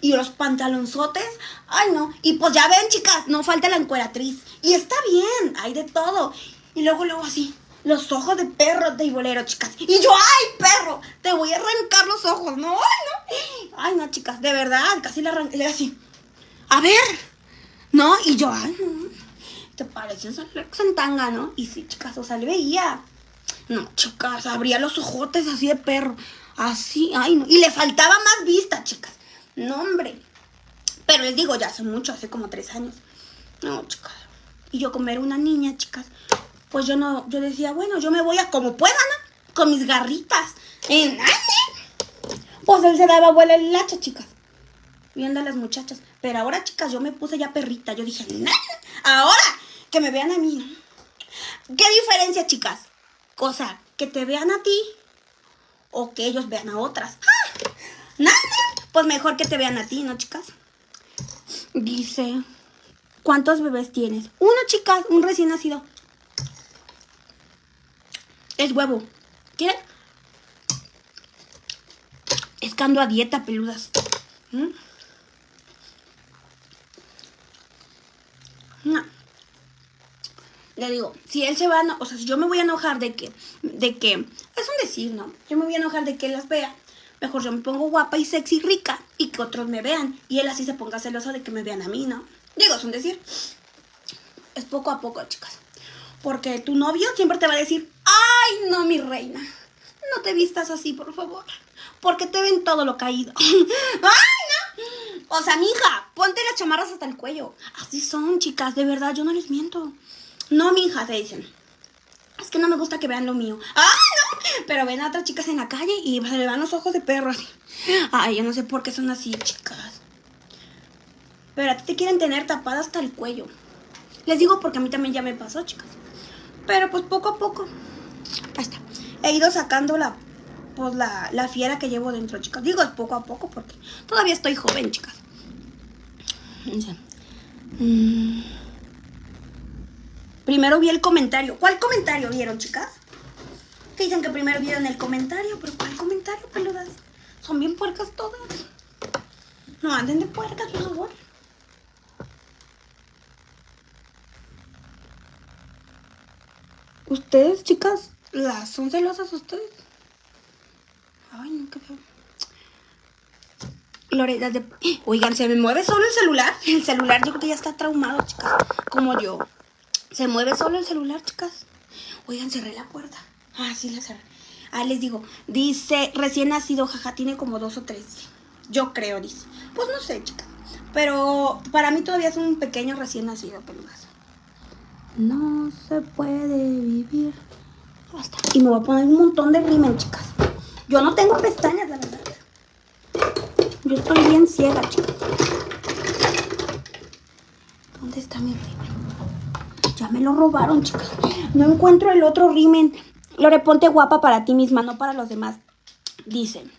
y los pantalonzotes. Ay, no. Y pues ya ven, chicas, no falta la encueratriz. Y está bien, hay de todo. Y luego, luego así, los ojos de perro de bolero, chicas. Y yo, ay, perro, te voy a arrancar los ojos. No, ay, no. Ay, no, chicas, de verdad, casi le arranqué así. A ver. No, y yo, ay, no. Te Alex en tanga, ¿no? Y sí, chicas, o sea, le veía. No, chicas, abría los ojotes así de perro. Así, ay, no. Y le faltaba más vista, chicas. No, hombre. Pero les digo, ya hace mucho, hace como tres años. No, chicas. Y yo como era una niña, chicas, pues yo no, yo decía, bueno, yo me voy a como pueda, ¿no? Con mis garritas. En Pues él se daba vuela el hacha, chicas. Viendo a las muchachas. Pero ahora, chicas, yo me puse ya perrita. Yo dije, ahora que me vean a mí. ¿Qué diferencia, chicas? Cosa, que te vean a ti o que ellos vean a otras. ¡Ah! Nada. Pues mejor que te vean a ti, ¿no, chicas? Dice, ¿cuántos bebés tienes? Uno, chicas, un recién nacido. Es huevo. ¿Quieres? Es que ando a dieta, peludas. ¿Mm? No. Le digo, si él se va a, o sea, si yo me voy a enojar de que, de que, es un decir, ¿no? Yo me voy a enojar de que él las vea Mejor yo me pongo guapa y sexy y rica y que otros me vean. Y él así se ponga celoso de que me vean a mí, ¿no? Digo, es un decir. Es poco a poco, chicas. Porque tu novio siempre te va a decir, ay, no, mi reina. No te vistas así, por favor. Porque te ven todo lo caído. ¡Ay, no! O sea, mija, ponte las chamarras hasta el cuello. Así son, chicas, de verdad, yo no les miento. No, mija, te dicen. Es que no me gusta que vean lo mío. ¡Ah, no! Pero ven a otras chicas en la calle y se le van los ojos de perro así. Ay, yo no sé por qué son así, chicas. Pero a ti te quieren tener tapada hasta el cuello. Les digo porque a mí también ya me pasó, chicas. Pero pues poco a poco. Ahí está. He ido sacando la, pues, la, la fiera que llevo dentro, chicas. Digo es poco a poco porque todavía estoy joven, chicas. Mm. Primero vi el comentario. ¿Cuál comentario vieron, chicas? Que dicen que primero vieron el comentario, pero ¿cuál comentario, peludas? Son bien puercas todas. No anden de puercas, por favor. ¿Ustedes, chicas, las son celosas ustedes? Ay, no, qué feo. Lorena de... Oigan, ¿se me mueve solo el celular? El celular yo creo que ya está traumado, chicas. Como yo. ¿Se mueve solo el celular, chicas? Oigan, cerré la puerta. Ah, sí, la cerré. Ah, les digo, dice, recién nacido, jaja, tiene como dos o tres. Yo creo, dice. Pues no sé, chicas. Pero para mí todavía es un pequeño recién nacido, peludas. No se puede vivir. Y me voy a poner un montón de rimen, chicas. Yo no tengo pestañas, la verdad. Yo estoy bien ciega, chicas. ¿Dónde está mi rimen? Ya me lo robaron, chicas. No encuentro el otro rimen. Lore, ponte guapa para ti misma, no para los demás. Dicen.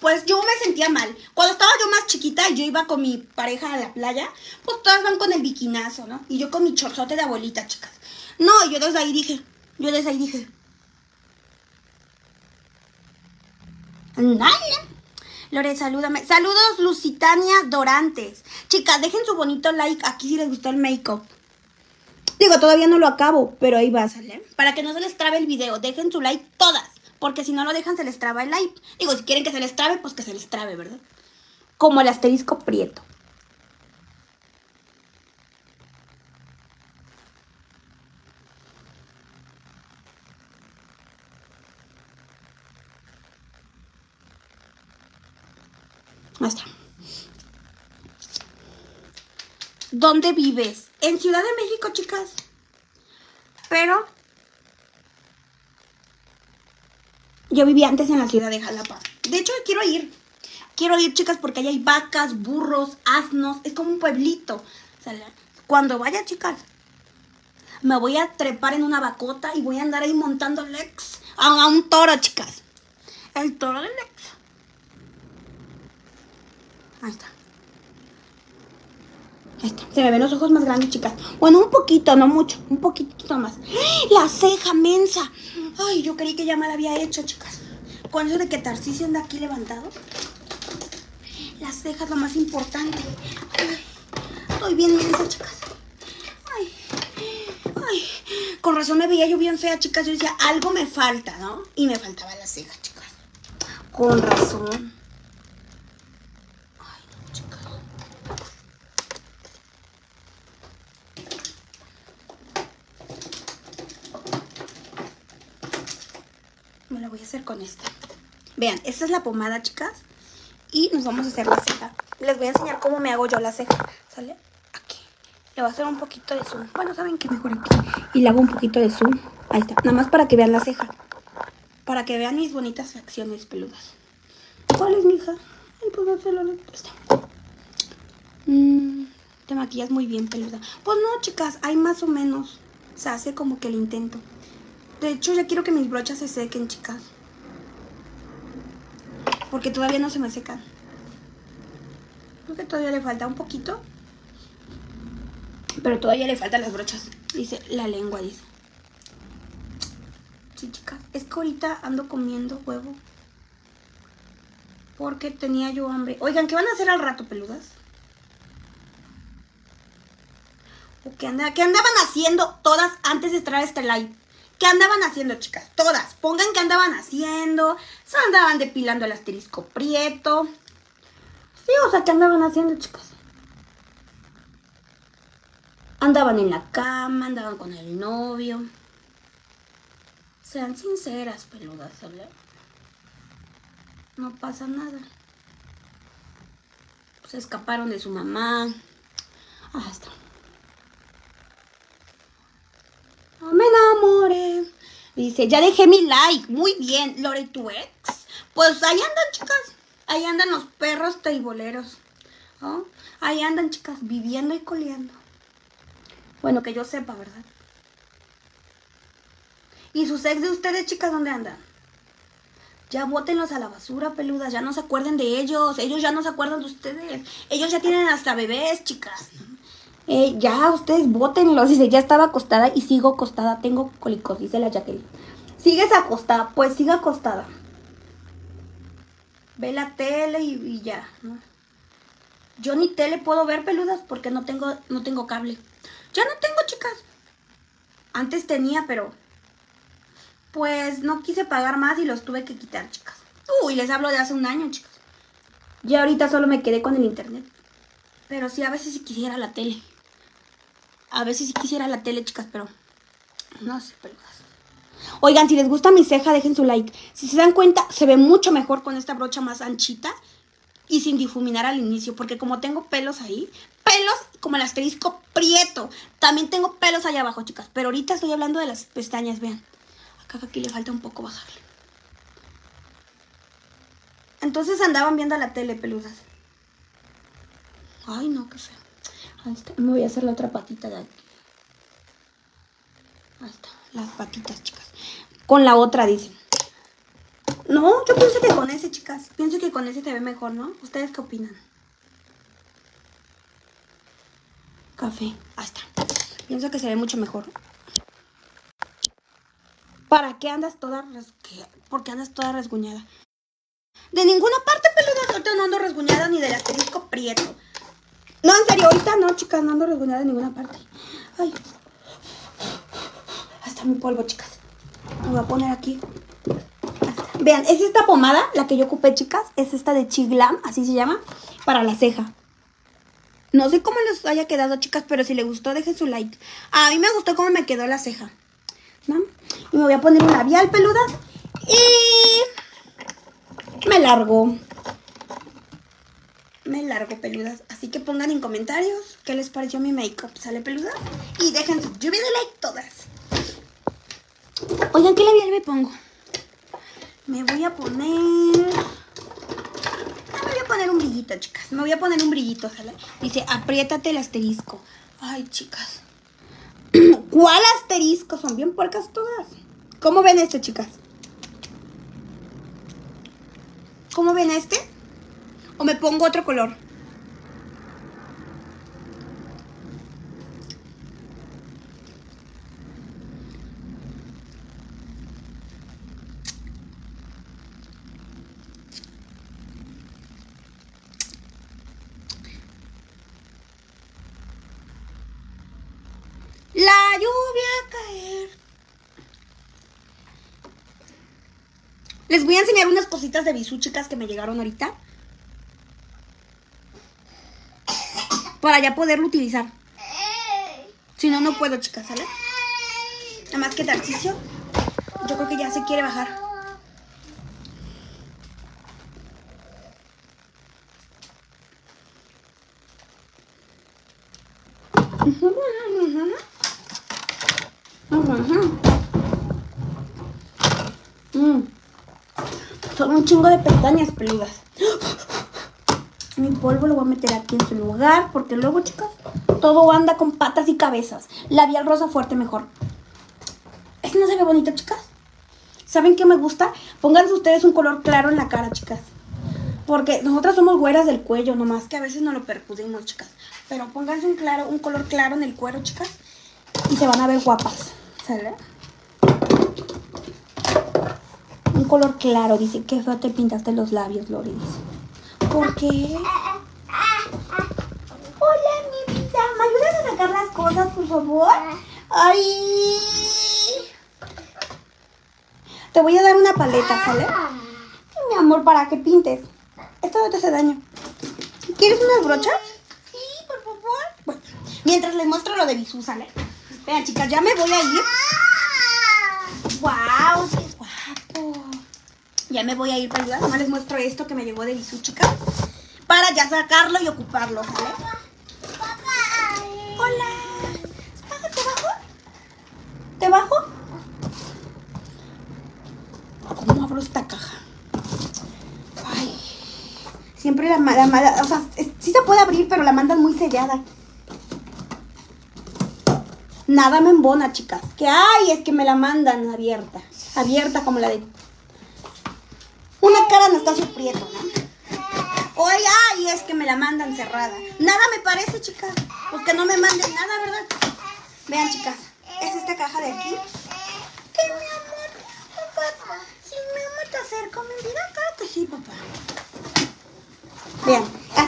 Pues yo me sentía mal. Cuando estaba yo más chiquita y yo iba con mi pareja a la playa, pues todas van con el biquinazo, ¿no? Y yo con mi chorzote de abuelita, chicas. No, yo desde ahí dije, yo desde ahí dije. Lore, salúdame. Saludos, Lusitania Dorantes. Chicas, dejen su bonito like aquí si les gustó el make-up. Digo, todavía no lo acabo, pero ahí va a salir. Para que no se les trabe el video, dejen su like todas. Porque si no lo dejan, se les traba el live. Digo, si quieren que se les trabe, pues que se les trabe, ¿verdad? Como el asterisco prieto. Ahí está. ¿Dónde vives? En Ciudad de México, chicas. Pero yo vivía antes en la ciudad de Jalapa. De hecho, quiero ir. Quiero ir, chicas, porque allá hay vacas, burros, asnos. Es como un pueblito. Cuando vaya, chicas, me voy a trepar en una vacota y voy a andar ahí montando Lex a un toro, chicas. El toro de Lex. Ahí está. Se me ven los ojos más grandes, chicas. Bueno, un poquito, no mucho. Un poquito más. La ceja mensa. Ay, yo creí que ya me la había hecho, chicas. Con eso de que Tarcisio anda aquí levantado. La ceja es lo más importante. Ay, estoy bien mensa, chicas. Ay, ay. Con razón me veía yo bien fea, chicas. Yo decía, algo me falta, ¿no? Y me faltaba la ceja, chicas. Con razón. Ay, no, chicas. Me la voy a hacer con esta. Vean, esta es la pomada, chicas. Y nos vamos a hacer la ceja. Les voy a enseñar cómo me hago yo la ceja. ¿Sale? Aquí. Le voy a hacer un poquito de zoom. Bueno, ¿saben qué? Mejor aquí. Y le hago un poquito de zoom. Ahí está. Nada más para que vean la ceja. Para que vean mis bonitas facciones peludas. ¿Cuál es, mija? Ay, pues está. Mm, te maquillas muy bien, peluda. Pues no, chicas, hay más o menos. Se hace como que el intento. De hecho, ya quiero que mis brochas se sequen, chicas. Porque todavía no se me secan. Creo que todavía le falta un poquito. Pero todavía le faltan las brochas. Dice la lengua, dice. Sí, chicas. Es que ahorita ando comiendo huevo. Porque tenía yo hambre. Oigan, ¿qué van a hacer al rato, peludas? ¿O qué, anda- qué andaban haciendo todas antes de a este live? ¿Qué andaban haciendo, chicas? Todas. Pongan qué andaban haciendo. Se andaban depilando el asterisco prieto. Sí, o sea, ¿qué andaban haciendo, chicas? Andaban en la cama, andaban con el novio. Sean sinceras, peludas, ¿sabes? No pasa nada. Se escaparon de su mamá. Ah, está. No me enamoré. Dice, ya dejé mi like. Muy bien, Lore, tu ex. Pues ahí andan, chicas. Ahí andan los perros teiboleros. ¿no? Ahí andan, chicas, viviendo y coleando. Bueno, que yo sepa, ¿verdad? ¿Y sus ex de ustedes, chicas, dónde andan? Ya bótenlos a la basura, peludas. Ya no se acuerden de ellos. Ellos ya no se acuerdan de ustedes. Ellos ya tienen hasta bebés, chicas. Eh, ya, ustedes bótenlos. Dice, ya estaba acostada y sigo acostada. Tengo cólicos, dice la Jacqueline. ¿Sigues acostada? Pues siga acostada. Ve la tele y, ya. Yo ni tele puedo ver peludas porque no tengo, no tengo cable. Ya no tengo, chicas. Antes tenía, pero pues no quise pagar más y los tuve que quitar, chicas. Uy, les hablo de hace un año, chicas. Ya ahorita solo me quedé con el internet. Pero sí, a veces sí quisiera la tele. A veces sí quisiera la tele, chicas, pero no sé, peludas. Oigan, si les gusta mi ceja, dejen su like. Si se dan cuenta, se ve mucho mejor con esta brocha más anchita y sin difuminar al inicio, porque como tengo pelos ahí, pelos como el asterisco prieto. También tengo pelos allá abajo, chicas, pero ahorita estoy hablando de las pestañas, vean. Acá aquí le falta un poco bajarle. Entonces andaban viendo la tele, peludas. Ay, no, qué feo. Ahí está. Me voy a hacer la otra patita de aquí. Ahí está, las patitas, chicas. Con la otra, dicen. No, yo pienso que con ese, chicas. Pienso que con ese se ve mejor, ¿no? ¿Ustedes qué opinan? Café. Ahí está. Pienso que se ve mucho mejor. ¿Para qué andas toda res... ¿qué? ¿Por qué andas toda resguñada? De ninguna parte, peluda. Ahorita no ando resguñada ni del asterisco prieto. No, en serio, ahorita no, chicas. No ando resguñada de ninguna parte. Ay. Hasta mi polvo, chicas. Me voy a poner aquí. Vean, es esta pomada, la que yo ocupé, chicas. Es esta de Chiglam, así se llama, para la ceja. No sé cómo les haya quedado, chicas, pero si les gustó, dejen su like. A mí me gustó cómo me quedó la ceja. ¿no? Y me voy a poner un labial peluda. Y me largo. Me largo peludas. Así que pongan en comentarios qué les pareció mi make-up. ¿Sale peluda? Y dejen su lluvia de like todas. Oigan, ¿qué labial me pongo? Me voy a poner... Ah, me voy a poner un brillito, chicas. Me voy a poner un brillito, ¿sale? Dice, apriétate el asterisco. Ay, chicas. ¿Cuál asterisco? Son bien puercas todas. ¿Cómo ven este, chicas? ¿Cómo ven este? ¿O me pongo otro color? La lluvia caer. Les voy a enseñar unas cositas de bisú, chicas, que me llegaron ahorita. Para ya poderlo utilizar. Si no, no puedo, chicas, ¿sale? Nada más que Tarcicio. Yo creo que ya se quiere bajar. Son un chingo de pestañas peludas. Polvo lo voy a meter aquí en su lugar porque luego, chicas, todo anda con patas y cabezas. Labial rosa fuerte mejor. ¿Este no se ve bonito, chicas? ¿Saben qué me gusta? Pónganse ustedes un color claro en la cara, chicas. Porque nosotras somos güeras del cuello, nomás que a veces no lo percudimos, chicas. Pero pónganse un claro, un color claro en el cuero, chicas. Y se van a ver guapas. ¿Sale? Un color claro, dice. Qué feo te pintaste los labios, Lori, dice. ¿Por qué? Hola, mi vida. ¿Me ayudas a sacar las cosas, por favor? Ay. Te voy a dar una paleta, ¿sale? Mi amor, para que pintes. Esto no te hace daño. ¿Quieres unas brochas? Sí, por favor. Bueno, mientras les muestro lo de Bisú, ¿sale? Vean, chicas, ya me voy a ir. ¡Wow! ¡Qué guapo! Ya me voy a ir para ayudar. Nomás les muestro esto que me llegó de Bisú, chicas. Para ya sacarlo y ocuparlo, ¿sale? Hola. Espera, ¿Te bajo? ¿Te bajo? ¿Cómo abro esta caja? Ay. Siempre la, o sea, sí se puede abrir, pero la mandan muy sellada. Nada me embona, chicas. Que ay, es que me la mandan abierta. Abierta como la de. Una cara Anastasio Prieto, ¿no? Ay, ay, es que me la mandan cerrada. Nada me parece, chicas. Pues que no me manden nada, ¿verdad? Vean, chicas. Es esta caja de aquí. ¿Qué, mi amor? Papá, si mi amor te acerco, vida, claro que sí, papá.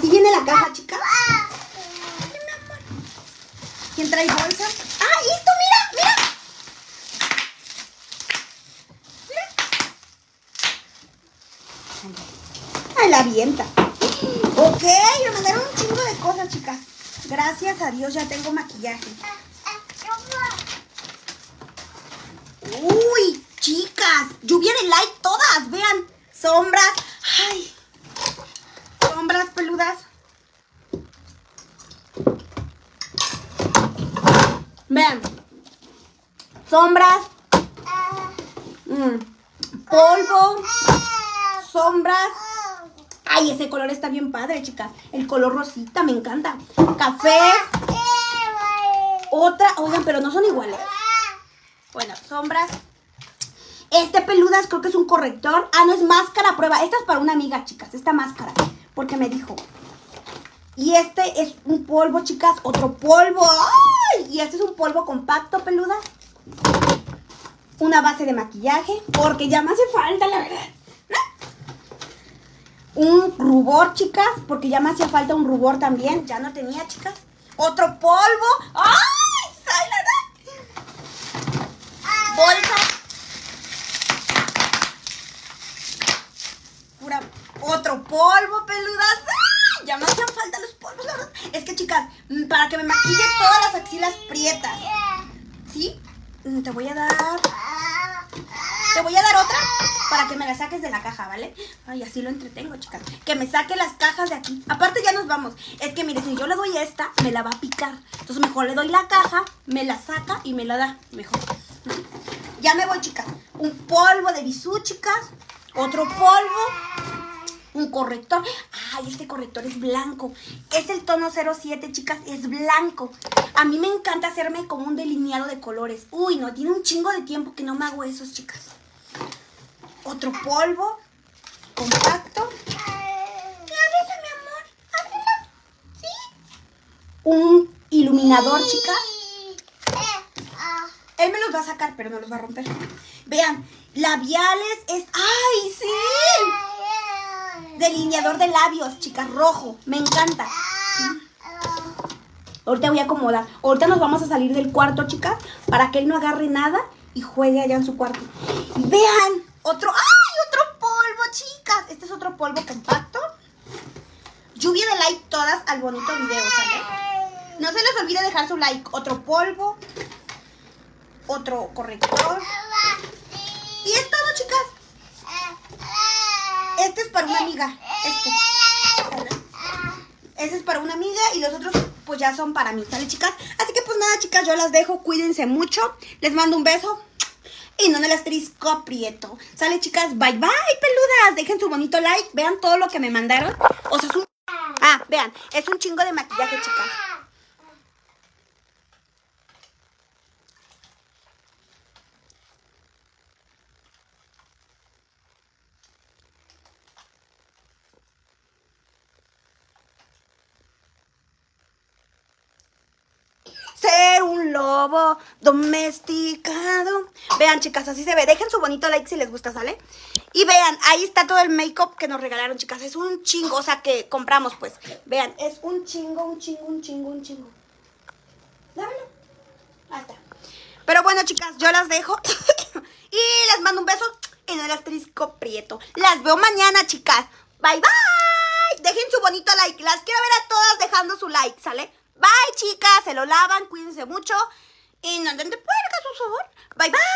Así viene la caja, chicas. Ay, mi amor. ¿Quién trae bolsa? ¡Ah, esto, mira, mira! Mira. Ay, la avienta. Ok, me mandaron un chingo de cosas, chicas. Gracias a Dios ya tengo maquillaje. Uy, chicas, lluvia de like todas, vean. Sombras, ay. Sombras peludas. Vean. Sombras. Mm, Polvo. Sombras. Ay, ese color está bien padre, chicas. El color rosita, me encanta. Café. Otra, oigan, pero no son iguales. Bueno, sombras. Este peludas creo que es un corrector. Ah, no, es máscara prueba. Esta es para una amiga, chicas. Esta máscara. Porque me dijo. Y este es un polvo, chicas. Otro polvo. ¡Ay! Y este es un polvo compacto, peludas. Una base de maquillaje. Porque ya me hace falta, la verdad. Un rubor, chicas. Porque ya me hacía falta un rubor también. Ya no tenía, chicas. Otro polvo. ¡Ay! ¡Ay, la verdad! Bolsa. Polvo, peludas. ¡Ah! Ya me hacían falta los polvos, la verdad. Es que, chicas, mm, para que me maquille todas las axilas prietas. ¿Sí? Mm, Te voy a dar... Te voy a dar otra para que me la saques de la caja, ¿vale? Ay, así lo entretengo, chicas. Que me saque las cajas de aquí. Aparte ya nos vamos. Es que, mire, si yo le doy esta, me la va a picar. Entonces mejor le doy la caja, me la saca y me la da. Mejor. Ya me voy, chicas. Un polvo de bisú, chicas. Otro polvo. Un corrector. Ay, este corrector es blanco. Es el tono 07, chicas. Es blanco. A mí me encanta hacerme como un delineado de colores. Uy, no, tiene un chingo de tiempo que no me hago esos, chicas. Otro polvo. Compacto. Ábrela, mi amor. Ábrela. Sí. Un iluminador, chicas. Él me los va a sacar, pero me los va a romper. Vean, labiales es... ¡Ay, sí! Delineador de labios, chicas, rojo. Me encanta. Ahorita voy a acomodar. Ahorita nos vamos a salir del cuarto, chicas, para que él no agarre nada y juegue allá en su cuarto. Vean, otro... ¡Ay, otro polvo, chicas! Este es otro polvo compacto. Lluvia de like todas al bonito video. No se les olvide dejar su like. Otro polvo. Otro corrector. Y es todo, chicas. Este es para una amiga. Este. Este es para una amiga y los otros pues ya son para mí, ¿sale, chicas? Así que pues nada, chicas, yo las dejo. Cuídense mucho. Les mando un beso. Y no el asterisco aprieto. Sale, chicas. Bye, bye, peludas. Dejen su bonito like. Vean todo lo que me mandaron. O sea, es un... Ah, vean. Es un chingo de maquillaje, chicas. Ser un lobo domesticado. Vean, chicas, así se ve. Dejen su bonito like si les gusta, ¿sale? Y vean, ahí está todo el make-up que nos regalaron, chicas. Es un chingo, o sea, que compramos, pues. Vean, es un chingo, un chingo, un chingo, un chingo. Dámelo. Ahí está. Pero bueno, chicas, yo las dejo. y les mando un beso en el asterisco prieto. Las veo mañana, chicas. Bye, bye. Dejen su bonito like. Las quiero ver a todas dejando su like, ¿sale? Bye, chicas. Se lo lavan. Cuídense mucho. Y no anden de puercas, por favor. Bye, bye.